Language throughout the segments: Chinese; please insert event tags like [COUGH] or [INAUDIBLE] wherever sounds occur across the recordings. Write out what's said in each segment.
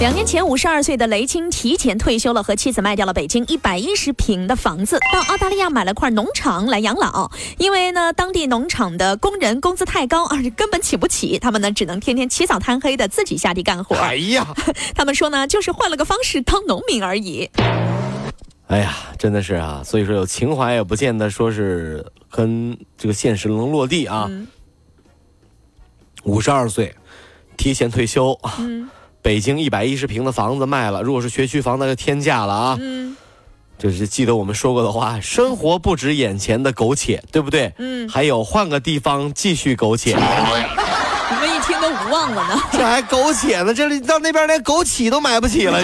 两年前，五十二岁的雷青提前退休了，和妻子卖掉了北京一百一十平的房子，到澳大利亚买了块农场来养老。因为呢，当地农场的工人工资太高，而 [LAUGHS] 且根本请不起，他们呢只能天天起早贪黑的自己下地干活。哎呀，[LAUGHS] 他们说呢，就是换了个方式当农民而已。哎呀，真的是啊，所以说有情怀也不见得说是跟这个现实能落地啊。五十二岁，提前退休。嗯。北京一百一十平的房子卖了，如果是学区房，那就天价了啊！嗯，就是记得我们说过的话，生活不止眼前的苟且，对不对？嗯，还有换个地方继续苟且。你们一听都无望了呢，这还苟且呢？这里到那边连枸杞都买不起了。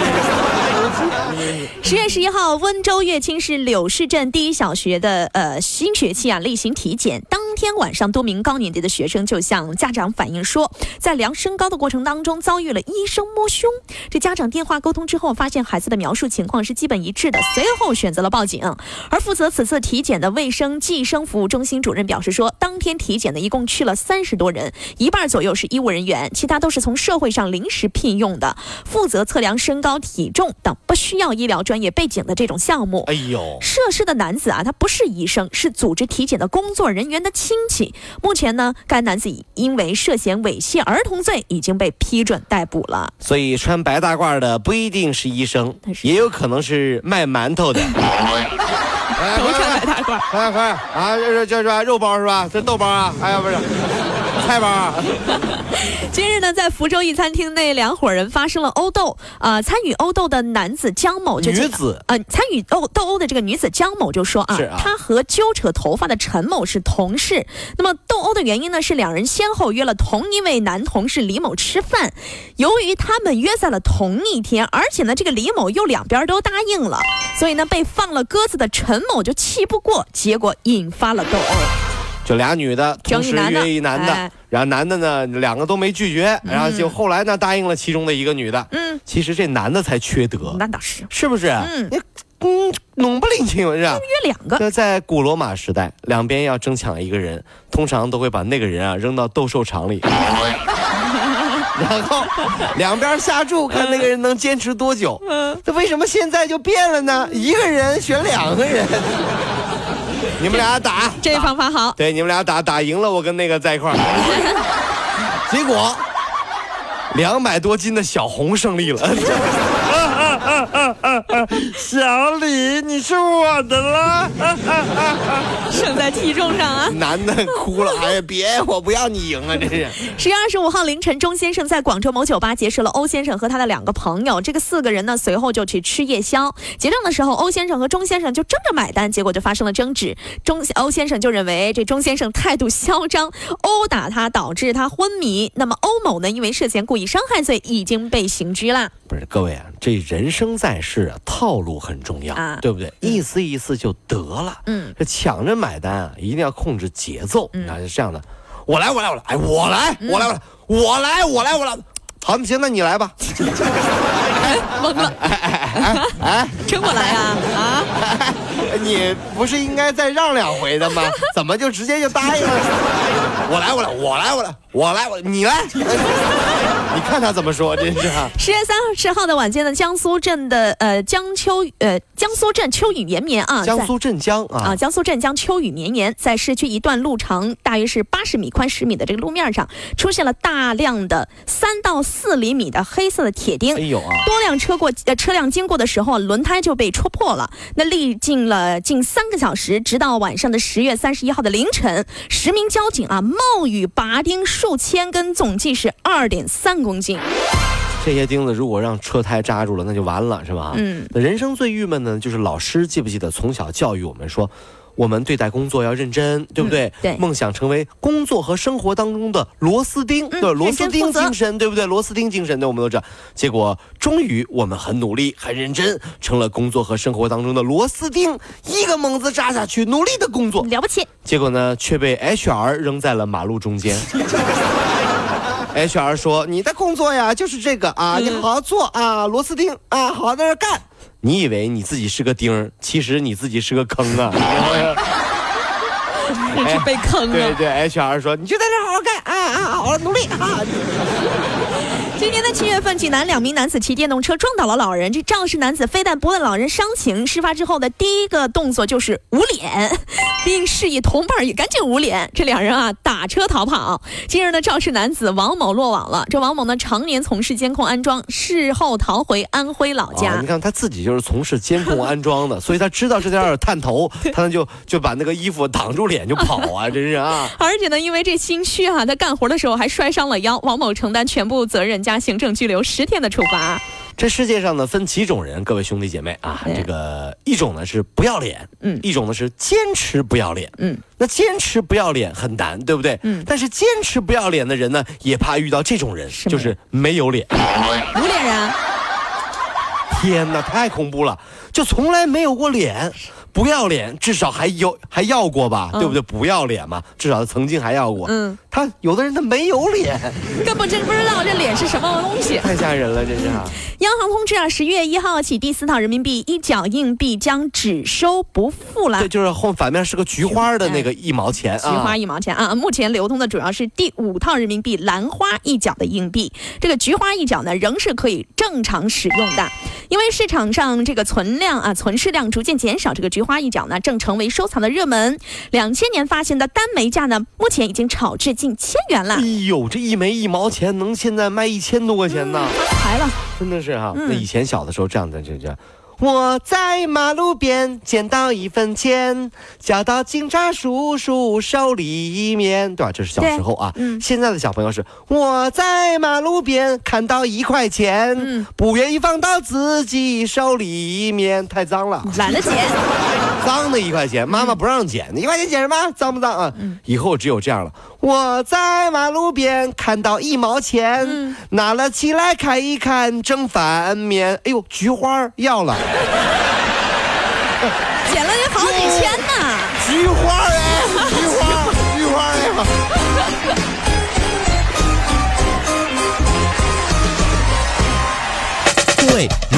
十 [LAUGHS] 月十一号，温州乐清市柳市镇第一小学的呃新学期啊例行体检，当天晚上多名高年级的学生就向家长反映说，在量身高的过程当中遭遇了医生摸胸。这家长电话沟通之后，发现孩子的描述情况是基本一致的，随后选择了报警。而负责此次体检的卫生计生服务中心主任表示说，当天体检的一共去了三十多人，一半左右是医务人员，其他都是从社会上临时聘用的，负责测量身高体重等不需要医疗专。业背景的这种项目，哎呦，涉事的男子啊，他不是医生，是组织体检的工作人员的亲戚。目前呢，该男子因为涉嫌猥亵儿童罪已经被批准逮捕了。所以穿白大褂的不一定是医生，也有可能是卖馒头的。[LAUGHS] 都穿白大褂，快快啊！这这这肉包是吧？这豆包啊？哎呀，不是。菜包。[LAUGHS] 今日呢，在福州一餐厅内，两伙人发生了殴斗。啊，参与殴斗的男子江某就女子呃，参与斗斗殴的这个女子江某就说啊，她和揪扯头发的陈某是同事。那么斗殴的原因呢，是两人先后约了同一位男同事李某吃饭。由于他们约在了同一天，而且呢，这个李某又两边都答应了，所以呢，被放了鸽子的陈某就气不过，结果引发了斗殴。就俩女的同时约一男的，然后男的呢两个都没拒绝，然后就后来呢答应了其中的一个女的。嗯，其实这男的才缺德，那倒是，是不是？嗯，你嗯弄不领情是吧？约两个。那在古罗马时代，两边要争抢一个人，通常都会把那个人啊扔到斗兽场里，[LAUGHS] 然后两边下注，看那个人能坚持多久。嗯，那为什么现在就变了呢？一个人选两个人。你们俩打，这方法好。对，你们俩打打赢了，我跟那个在一块儿。[LAUGHS] 结果，两百多斤的小红胜利了。[LAUGHS] 小李，你是我的了，[LAUGHS] 胜在体重上啊！男的哭了，[LAUGHS] 哎呀，别，我不要你赢啊！这是十月二十五号凌晨，钟先生在广州某酒吧结识了欧先生和他的两个朋友，这个四个人呢，随后就去吃夜宵。结账的时候，欧先生和钟先生就争着买单，结果就发生了争执。钟欧先生就认为这钟先生态度嚣张，殴打他导致他昏迷。那么欧某呢，因为涉嫌故意伤害罪，已经被刑拘了。不是各位啊，这人生在世啊，套路很重要，对不对？意思意思就得了。嗯，这抢着买单啊，一定要控制节奏。啊，是这样的，我来，我来，我来，哎，我来，我来，我来，我来，我来，我来。好，行，那你来吧。哎懵了，哎哎哎哎，真我来啊啊！你不是应该再让两回的吗？[LAUGHS] 怎么就直接就答应了？我来，我来，我来，我来。我来，我你来，[LAUGHS] 你看他怎么说，真是。十月三十号的晚间呢，江苏镇的呃江秋呃江苏镇秋雨绵绵啊，江苏镇江啊，江苏镇江秋雨绵绵，在市区一段路长大约是八十米、宽十米的这个路面上，出现了大量的三到四厘米的黑色的铁钉。哎呦啊！多辆车过呃车辆经过的时候，轮胎就被戳破了。那历经了近三个小时，直到晚上的十月三十一号的凌晨，十名交警啊冒雨拔钉。数千根，总计是二点三公斤。这些钉子如果让车胎扎住了，那就完了，是吧？嗯。人生最郁闷的，就是老师记不记得从小教育我们说，我们对待工作要认真，对不对？嗯对梦想成为工作和生活当中的螺丝钉，对，螺丝钉精神，对不对？螺丝钉精神，对，我们都知道。结果终于我们很努力、很认真，成了工作和生活当中的螺丝钉，一个猛子扎下去，努力的工作，了不起，结果呢，却被 HR 扔在了马路中间。[LAUGHS] HR 说：“你的工作呀，就是这个啊，你好好做啊，螺丝钉啊，好好在这干。你以为你自己是个钉儿，其实你自己是个坑啊。[LAUGHS] 你是被坑了。对对，HR 说：你就在这好好干啊啊，好好努力啊。今年的七月份，济南两名男子骑电动车撞倒了老人。这肇事男子非但不问老人伤情，事发之后的第一个动作就是捂脸，[LAUGHS] 并示意同伴也赶紧捂脸。这两人啊打车逃跑。今日呢，肇事男子王某落网了。这王某呢，常年从事监控安装，事后逃回安徽老家。啊，[LAUGHS] 你看他自己就是从事监控安装的，[LAUGHS] 所以他知道这点儿探头，他就就把那个衣服挡住脸就跑啊，真是啊。而且呢，因为这心虚啊，他干活的时候还摔伤了腰，王某承担全部责任加行政拘留十天的处罚。这世界上呢分几种人，各位兄弟姐妹啊，这个一种呢是不要脸，嗯一种呢是坚持不要脸，嗯，那坚持不要脸很难，对不对？嗯但是坚持不要脸的人呢，也怕遇到这种人，就是没有脸。无脸人，天哪，太恐怖了，就从来没有过脸。不要脸，至少还有还要过吧，嗯对不对？不要脸嘛，至少曾经还要过。嗯，他有的人他没有脸，[LAUGHS] 根本真不知道这脸是什么东西。太吓人了，这是啊。央行通知啊，十月一号起，第四套人民币一角硬币将只收不付了对，。就是后反面是个菊花的那个一毛钱啊。菊花一毛钱啊！目前流通的主要是第五套人民币兰花一角的硬币，这个菊花一角呢仍是可以正常使用的，因为市场上这个存量啊存世量逐渐减少，这个菊花一角呢正成为收藏的热门。两千年发行的单枚价呢，目前已经炒至近千元了哎，呦，这一枚一毛钱能现在卖一千多块钱呢，发财了。真的是哈、嗯那以前小的时候这样的，就这。我在马路边捡到一分钱，交到警察叔叔手里面，对吧？这是小时候啊。嗯现在的小朋友是我在马路边看到一块钱，嗯不愿意放到自己手里面，太脏了。懒得捡，[LAUGHS] 脏的一块钱，妈妈不让捡，一块钱捡什么？脏不脏啊？嗯以后只有这样了。我在马路边看到一毛钱，嗯拿了起来看一看，正反面。哎呦，菊花要了，捡了也好